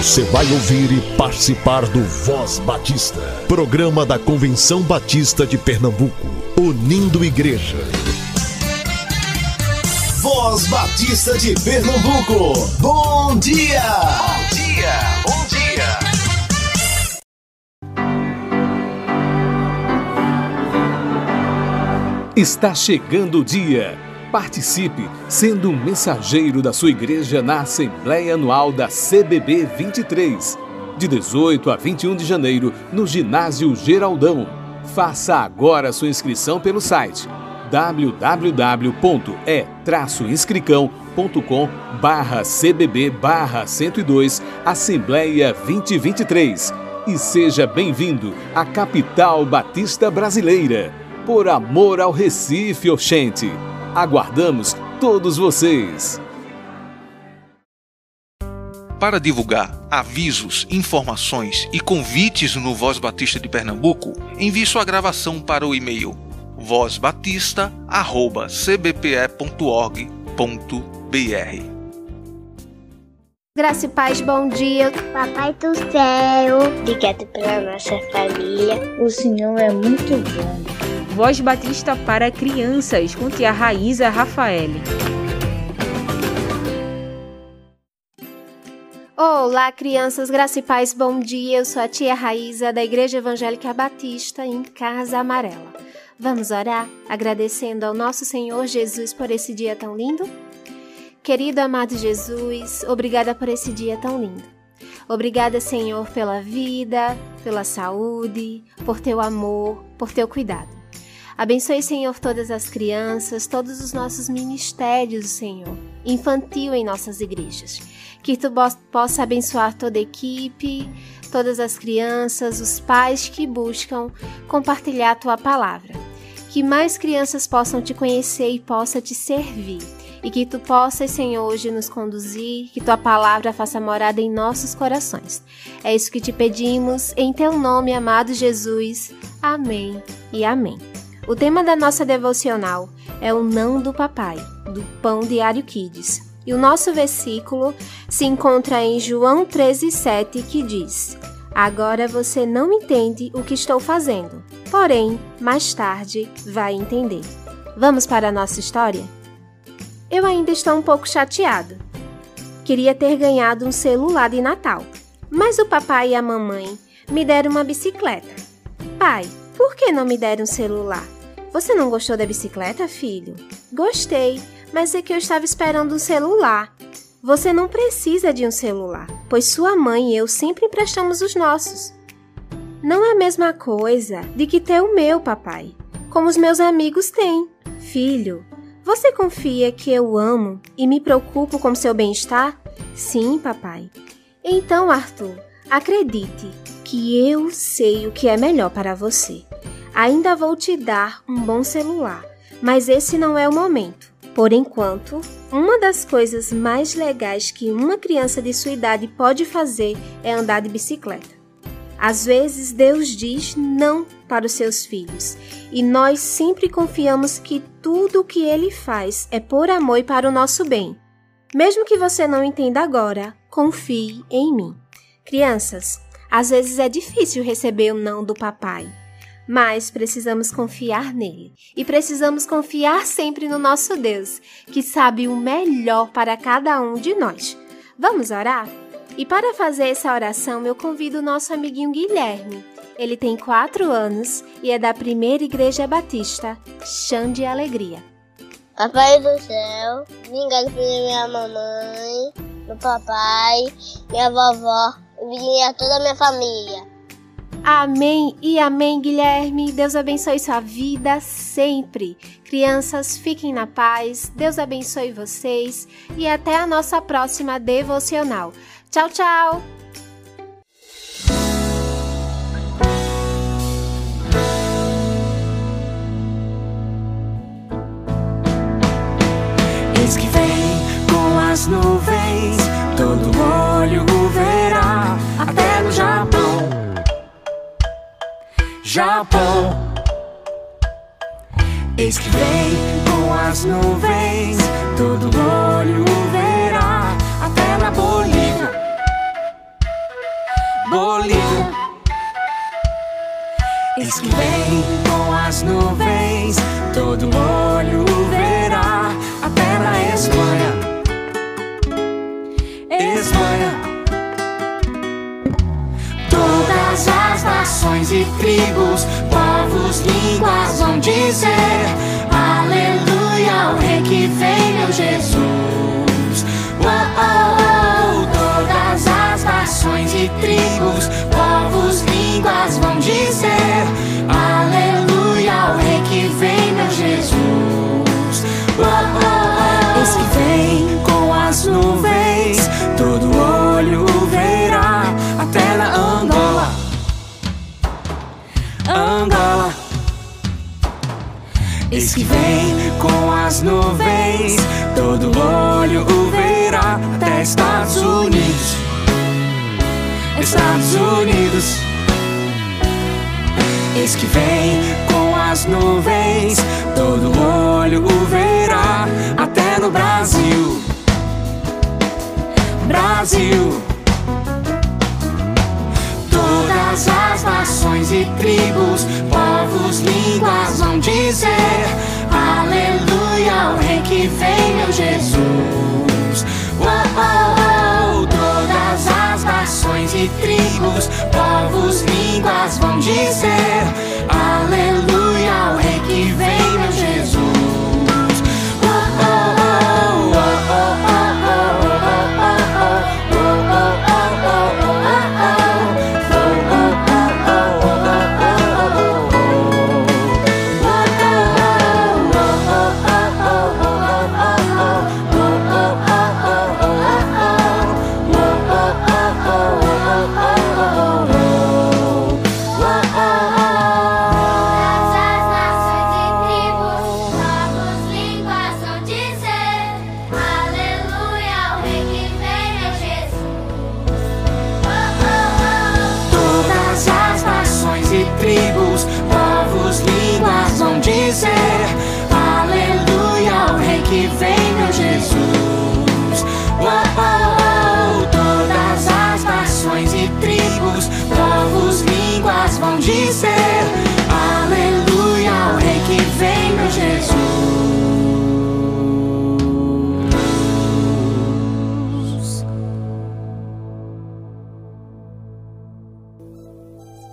Você vai ouvir e participar do Voz Batista, programa da Convenção Batista de Pernambuco, unindo igreja. Voz Batista de Pernambuco, bom dia! Bom dia, bom dia! Está chegando o dia. Participe, sendo um mensageiro da sua igreja na Assembleia Anual da CBB 23, de 18 a 21 de janeiro, no Ginásio Geraldão. Faça agora sua inscrição pelo site www.e-inscricão.com barra CBB barra 102 Assembleia 2023 e seja bem-vindo à capital batista brasileira. Por amor ao Recife, Oxente. Aguardamos todos vocês. Para divulgar avisos, informações e convites no Voz Batista de Pernambuco, envie sua gravação para o e-mail vozbatista@cbpe.org.br. Graça e paz, bom dia. Papai do céu, obrigado pela nossa família. O Senhor é muito bom. Voz Batista para crianças, com tia Raíza Rafael. Olá, crianças, graça e paz, bom dia. Eu sou a tia Raíza, da Igreja Evangélica Batista, em Casa Amarela. Vamos orar, agradecendo ao nosso Senhor Jesus por esse dia tão lindo? Querido amado Jesus, obrigada por esse dia tão lindo. Obrigada, Senhor, pela vida, pela saúde, por teu amor, por teu cuidado. Abençoe, Senhor, todas as crianças, todos os nossos ministérios, Senhor, infantil em nossas igrejas. Que tu possa abençoar toda a equipe, todas as crianças, os pais que buscam compartilhar a tua palavra. Que mais crianças possam te conhecer e possa te servir. E que tu possas, Senhor, hoje nos conduzir, que tua palavra faça morada em nossos corações. É isso que te pedimos, em teu nome, amado Jesus. Amém e amém. O tema da nossa devocional é o não do papai, do Pão Diário Kids. E o nosso versículo se encontra em João 13,7, que diz: Agora você não entende o que estou fazendo, porém, mais tarde vai entender. Vamos para a nossa história? Eu ainda estou um pouco chateado. Queria ter ganhado um celular de Natal, mas o papai e a mamãe me deram uma bicicleta. Pai, por que não me deram um celular? Você não gostou da bicicleta, filho? Gostei, mas é que eu estava esperando um celular. Você não precisa de um celular, pois sua mãe e eu sempre emprestamos os nossos. Não é a mesma coisa de que ter o meu, papai, como os meus amigos têm. Filho, você confia que eu amo e me preocupo com seu bem-estar? Sim, papai. Então, Arthur, acredite que eu sei o que é melhor para você. Ainda vou te dar um bom celular, mas esse não é o momento. Por enquanto, uma das coisas mais legais que uma criança de sua idade pode fazer é andar de bicicleta. Às vezes, Deus diz não para os seus filhos, e nós sempre confiamos que tudo o que ele faz é por amor e para o nosso bem. Mesmo que você não entenda agora, confie em mim. Crianças, às vezes é difícil receber o não do papai, mas precisamos confiar nele e precisamos confiar sempre no nosso Deus, que sabe o melhor para cada um de nós. Vamos orar? E para fazer essa oração, eu convido o nosso amiguinho Guilherme. Ele tem quatro anos e é da primeira Igreja Batista, Chão de Alegria. Papai do céu, obrigado por minha mamãe, meu papai, minha vovó e a toda a minha família. Amém e amém, Guilherme. Deus abençoe sua vida sempre. Crianças, fiquem na paz. Deus abençoe vocês e até a nossa próxima devocional. Tchau, tchau. Japão. Eis que vem com as nuvens, todo olho verá, até na Bolívia. Bolívia. Eis que vem com as nuvens, todo olho verá, até na. Espanha. Nações e tribos, povos, línguas vão dizer: Aleluia, ao Rei que vem, Jesus. Oh, oh, que vem com as nuvens, todo olho o verá, até Estados Unidos. Estados Unidos. Eis que vem com as nuvens, todo olho o verá, até no Brasil. Brasil. Todas as nações e tribos, povos, línguas vão dizer: Jesus. Oh, oh, oh, todas as nações e tribos, povos, línguas vão dizer: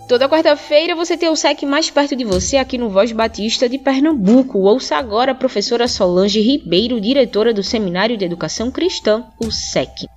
Toda quarta-feira você tem o SEC mais perto de você aqui no Voz Batista de Pernambuco. Ouça agora a professora Solange Ribeiro, diretora do Seminário de Educação Cristã, o SEC.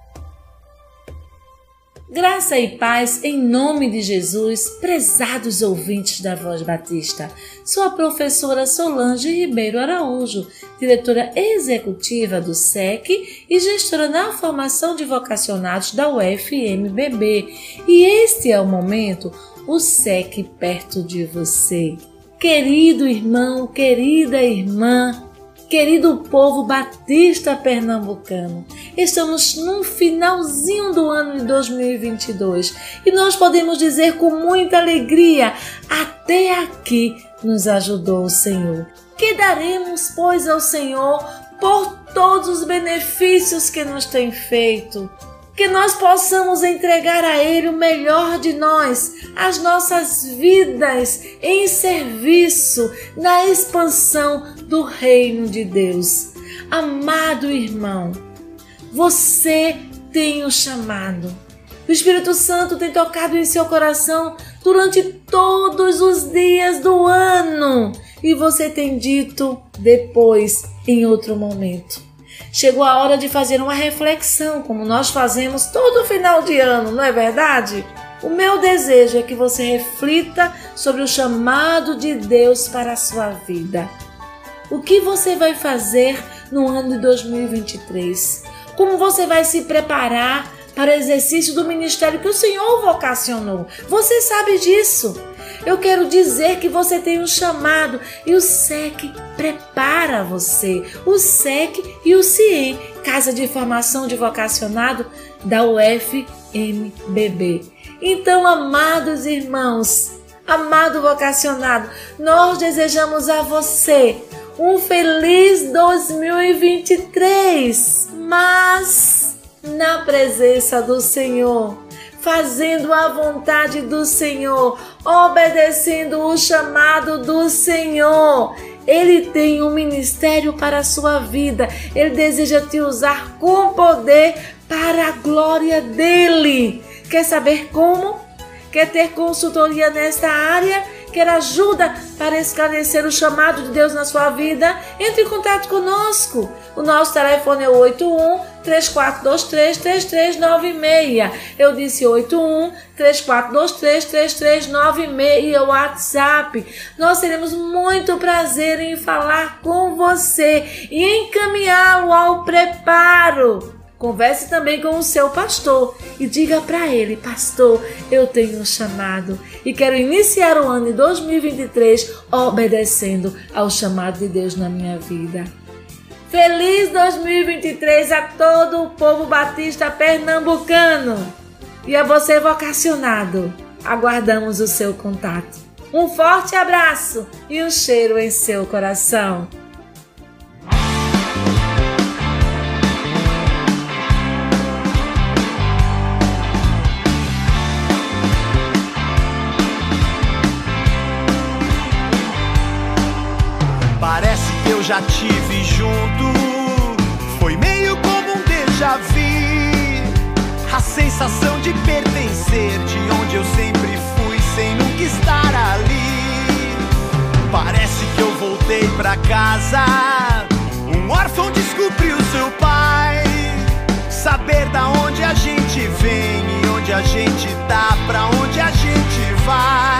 Graça e paz em nome de Jesus, prezados ouvintes da Voz Batista. Sou a professora Solange Ribeiro Araújo, diretora executiva do SEC e gestora na formação de vocacionados da UFMBB. E este é o momento, o SEC perto de você. Querido irmão, querida irmã, Querido povo batista pernambucano, estamos no finalzinho do ano de 2022 e nós podemos dizer com muita alegria: até aqui nos ajudou o Senhor. Que daremos, pois, ao Senhor por todos os benefícios que nos tem feito? Que nós possamos entregar a Ele o melhor de nós, as nossas vidas em serviço, na expansão do reino de Deus. Amado irmão, você tem o chamado. O Espírito Santo tem tocado em seu coração durante todos os dias do ano e você tem dito depois, em outro momento. Chegou a hora de fazer uma reflexão, como nós fazemos todo final de ano, não é verdade? O meu desejo é que você reflita sobre o chamado de Deus para a sua vida. O que você vai fazer no ano de 2023? Como você vai se preparar para o exercício do ministério que o Senhor vocacionou? Você sabe disso. Eu quero dizer que você tem um chamado e o SEC prepara você. O SEC e o CIEM, Casa de Formação de Vocacionado da UFMBB. Então, amados irmãos, amado vocacionado, nós desejamos a você um feliz 2023, mas na presença do Senhor. Fazendo a vontade do Senhor, obedecendo o chamado do Senhor. Ele tem um ministério para a sua vida. Ele deseja te usar com poder para a glória dele. Quer saber como? Quer ter consultoria nesta área? Quer ajuda para esclarecer o chamado de Deus na sua vida? Entre em contato conosco. O nosso telefone é 81 3423 3396. Eu disse 81 3423 3396 e o WhatsApp. Nós teremos muito prazer em falar com você e encaminhá-lo ao preparo Converse também com o seu pastor e diga para ele: Pastor, eu tenho um chamado e quero iniciar o ano de 2023 obedecendo ao chamado de Deus na minha vida. Feliz 2023 a todo o povo batista pernambucano e a você vocacionado. Aguardamos o seu contato. Um forte abraço e um cheiro em seu coração. Já tive junto. Foi meio como um déjà vu. A sensação de pertencer, de onde eu sempre fui, sem nunca estar ali. Parece que eu voltei pra casa. Um órfão descobriu seu pai. Saber da onde a gente vem e onde a gente tá, pra onde a gente vai.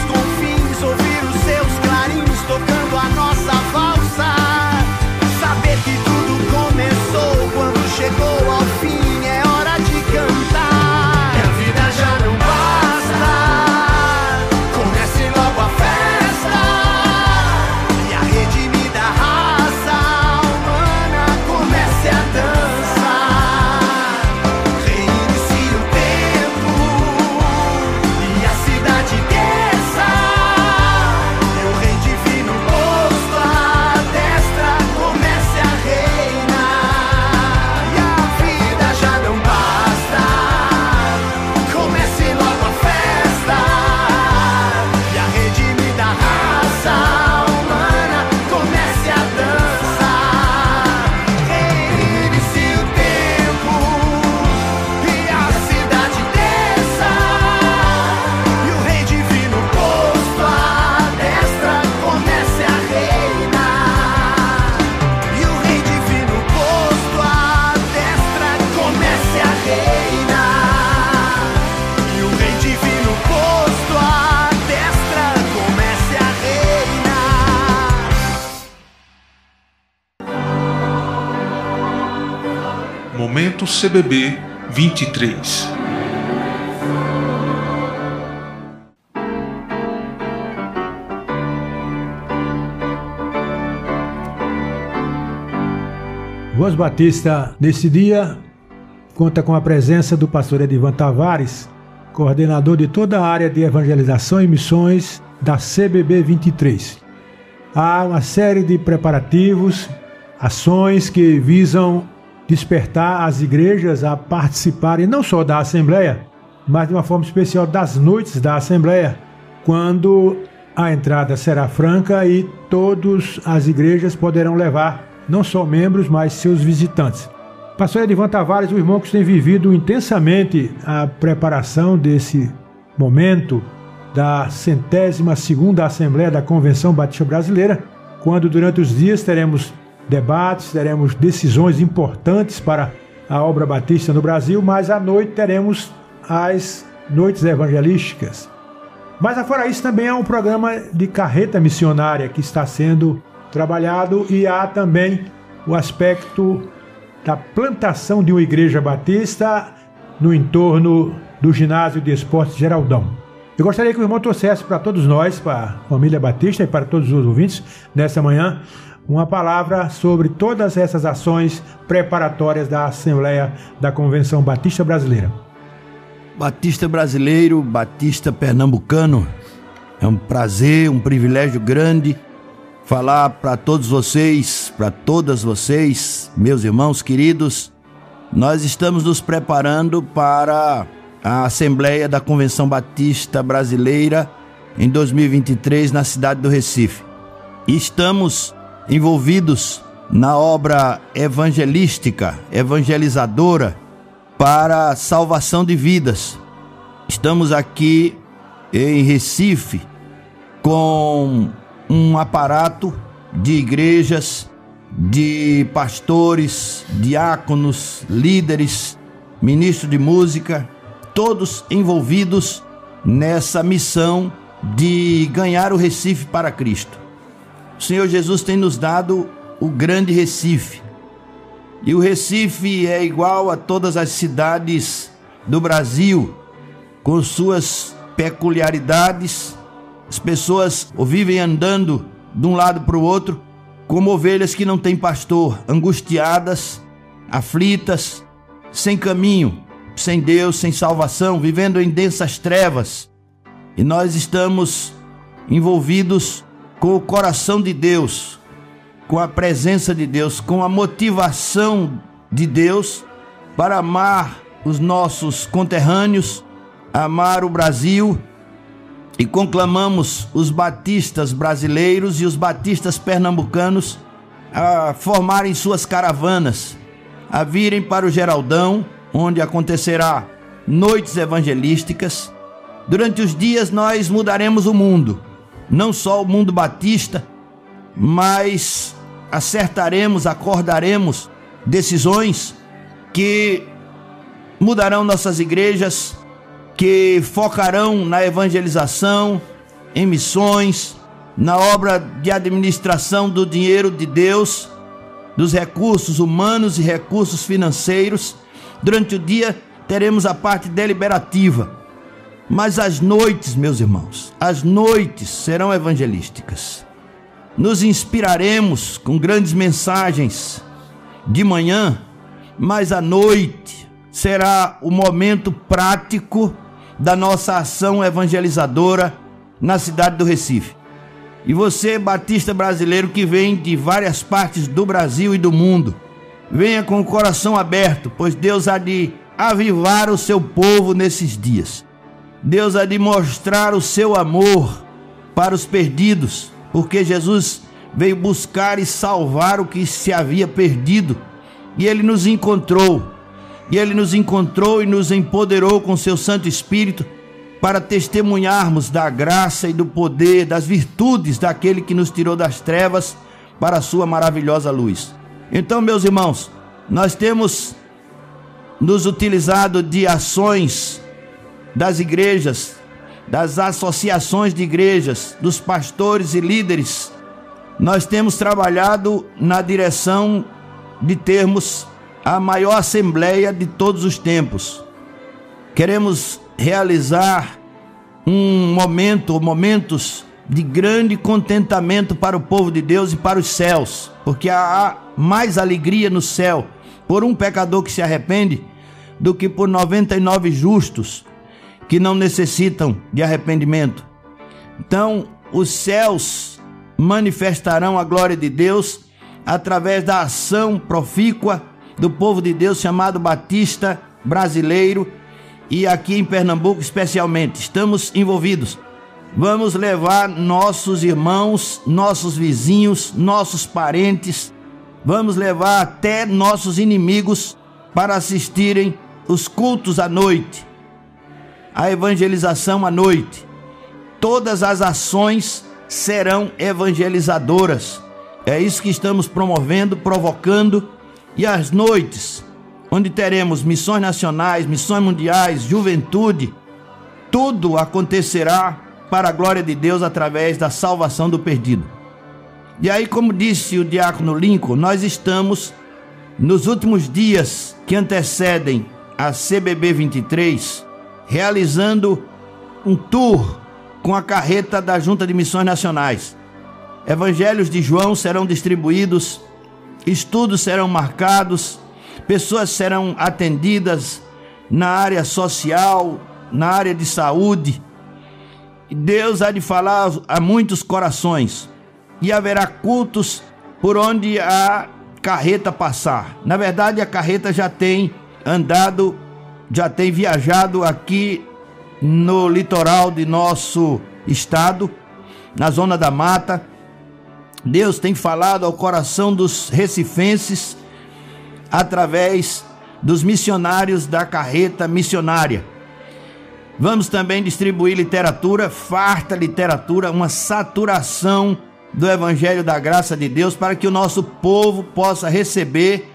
CBB 23. Voz Batista, nesse dia, conta com a presença do pastor Edivan Tavares, coordenador de toda a área de evangelização e missões da CBB 23. Há uma série de preparativos, ações que visam despertar as igrejas a participarem não só da Assembleia, mas de uma forma especial das noites da Assembleia, quando a entrada será franca e todas as igrejas poderão levar não só membros, mas seus visitantes. Pastor Edivan Tavares, o irmão que tem vivido intensamente a preparação desse momento da centésima segunda Assembleia da Convenção Batista Brasileira, quando durante os dias teremos debates, teremos decisões importantes para a obra batista no Brasil, mas à noite teremos as noites evangelísticas. Mas afora isso também há um programa de carreta missionária que está sendo trabalhado e há também o aspecto da plantação de uma igreja batista no entorno do ginásio de esportes Geraldão. Eu gostaria que o irmão trouxesse para todos nós, para a família Batista e para todos os ouvintes, nessa manhã, uma palavra sobre todas essas ações preparatórias da Assembleia da Convenção Batista Brasileira. Batista brasileiro, Batista pernambucano, é um prazer, um privilégio grande falar para todos vocês, para todas vocês, meus irmãos queridos. Nós estamos nos preparando para a Assembleia da Convenção Batista Brasileira em 2023 na cidade do Recife. Estamos envolvidos na obra evangelística, evangelizadora para a salvação de vidas. Estamos aqui em Recife com um aparato de igrejas, de pastores, diáconos, líderes, ministros de música, todos envolvidos nessa missão de ganhar o Recife para Cristo. O Senhor Jesus tem nos dado o grande Recife. E o Recife é igual a todas as cidades do Brasil, com suas peculiaridades. As pessoas vivem andando de um lado para o outro, como ovelhas que não têm pastor, angustiadas, aflitas, sem caminho, sem Deus, sem salvação, vivendo em densas trevas. E nós estamos envolvidos com o coração de Deus, com a presença de Deus, com a motivação de Deus para amar os nossos conterrâneos, amar o Brasil e conclamamos os batistas brasileiros e os batistas pernambucanos a formarem suas caravanas, a virem para o Geraldão, onde acontecerá noites evangelísticas. Durante os dias nós mudaremos o mundo não só o mundo batista, mas acertaremos, acordaremos decisões que mudarão nossas igrejas, que focarão na evangelização, em missões, na obra de administração do dinheiro de Deus, dos recursos humanos e recursos financeiros. Durante o dia teremos a parte deliberativa mas as noites, meus irmãos, as noites serão evangelísticas. Nos inspiraremos com grandes mensagens de manhã, mas à noite será o momento prático da nossa ação evangelizadora na cidade do Recife. E você, batista brasileiro que vem de várias partes do Brasil e do mundo, venha com o coração aberto, pois Deus há de avivar o seu povo nesses dias. Deus há de mostrar o seu amor para os perdidos, porque Jesus veio buscar e salvar o que se havia perdido, e ele nos encontrou. E ele nos encontrou e nos empoderou com seu Santo Espírito para testemunharmos da graça e do poder, das virtudes daquele que nos tirou das trevas para a sua maravilhosa luz. Então, meus irmãos, nós temos nos utilizado de ações das igrejas, das associações de igrejas, dos pastores e líderes, nós temos trabalhado na direção de termos a maior assembleia de todos os tempos. Queremos realizar um momento, momentos de grande contentamento para o povo de Deus e para os céus, porque há mais alegria no céu por um pecador que se arrepende do que por 99 justos que não necessitam de arrependimento. Então, os céus manifestarão a glória de Deus através da ação profícua do povo de Deus chamado Batista brasileiro e aqui em Pernambuco especialmente. Estamos envolvidos. Vamos levar nossos irmãos, nossos vizinhos, nossos parentes, vamos levar até nossos inimigos para assistirem os cultos à noite, a evangelização à noite. Todas as ações serão evangelizadoras. É isso que estamos promovendo, provocando. E as noites, onde teremos missões nacionais, missões mundiais, juventude, tudo acontecerá para a glória de Deus através da salvação do perdido. E aí, como disse o diácono Lincoln, nós estamos nos últimos dias que antecedem a CBB 23, realizando um tour com a carreta da Junta de Missões Nacionais. Evangelhos de João serão distribuídos, estudos serão marcados, pessoas serão atendidas na área social, na área de saúde. Deus há de falar a muitos corações e haverá cultos por onde a carreta passar. Na verdade, a carreta já tem andado, já tem viajado aqui no litoral de nosso estado, na zona da mata. Deus tem falado ao coração dos recifenses através dos missionários da carreta missionária. Vamos também distribuir literatura, farta literatura, uma saturação do Evangelho da Graça de Deus para que o nosso povo possa receber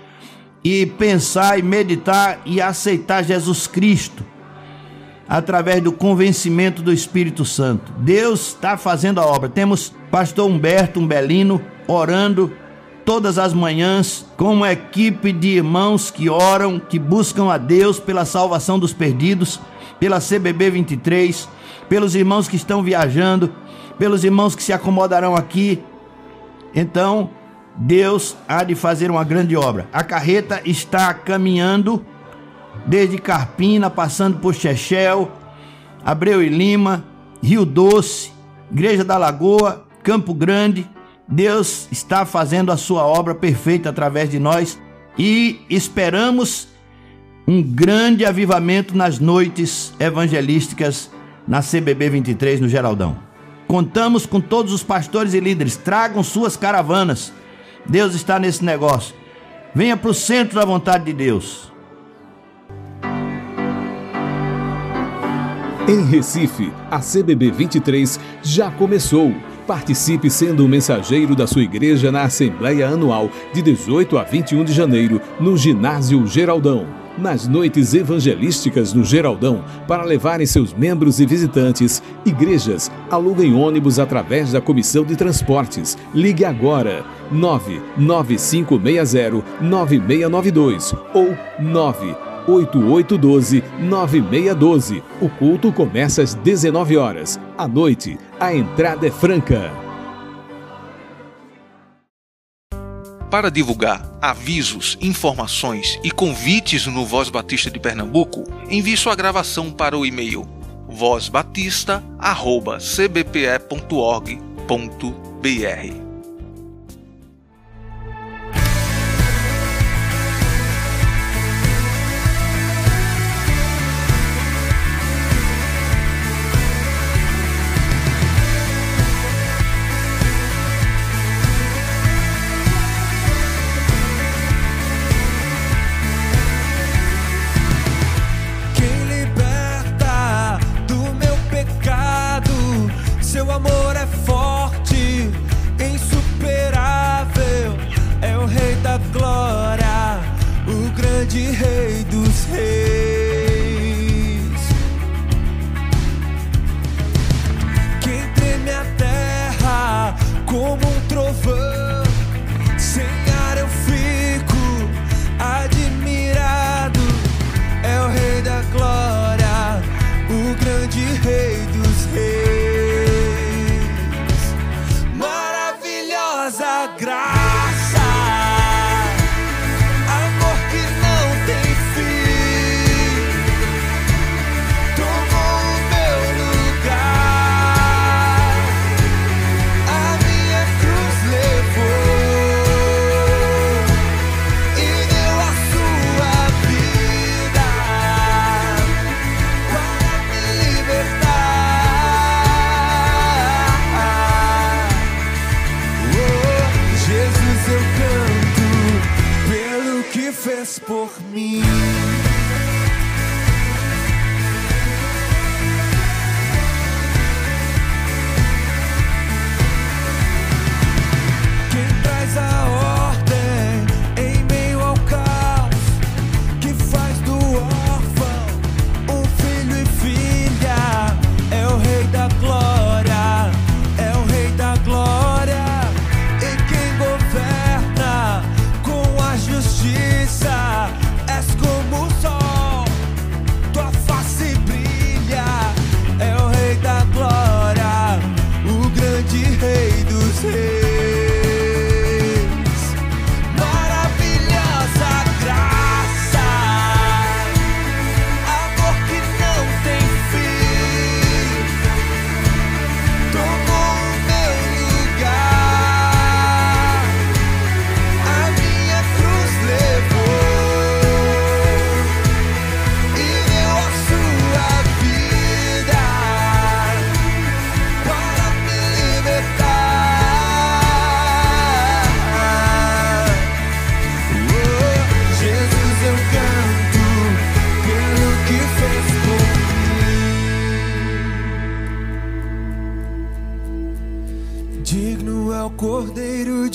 e pensar e meditar e aceitar Jesus Cristo através do convencimento do Espírito Santo. Deus está fazendo a obra. Temos pastor Humberto Umbelino orando todas as manhãs com uma equipe de irmãos que oram, que buscam a Deus pela salvação dos perdidos, pela CBB 23, pelos irmãos que estão viajando, pelos irmãos que se acomodarão aqui. Então, Deus há de fazer uma grande obra. A carreta está caminhando desde Carpina, passando por Chechel, Abreu e Lima, Rio Doce, Igreja da Lagoa, Campo Grande. Deus está fazendo a sua obra perfeita através de nós e esperamos um grande avivamento nas noites evangelísticas na CBB 23 no Geraldão. Contamos com todos os pastores e líderes. Tragam suas caravanas. Deus está nesse negócio. Venha para o centro da vontade de Deus. Em Recife, a CBB 23 já começou. Participe sendo o mensageiro da sua igreja na Assembleia Anual de 18 a 21 de janeiro, no Ginásio Geraldão nas noites evangelísticas no Geraldão para levarem seus membros e visitantes. Igrejas aluguem ônibus através da Comissão de Transportes. Ligue agora 99560-9692 ou 98812-9612. O culto começa às 19 horas. À noite, a entrada é franca. Para divulgar avisos, informações e convites no Voz Batista de Pernambuco, envie sua gravação para o e-mail vozbatista@cbpe.org.br.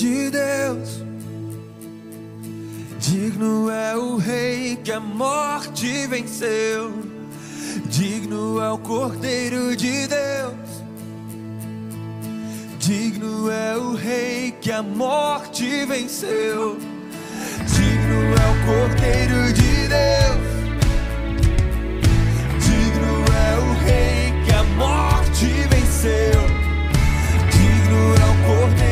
de Deus. Digno é o Rei que a morte venceu. Digno é o Cordeiro de Deus. Digno é o Rei que a morte venceu. Digno é o Cordeiro de Deus. Digno é o Rei que a morte venceu. Digno é o Cordeiro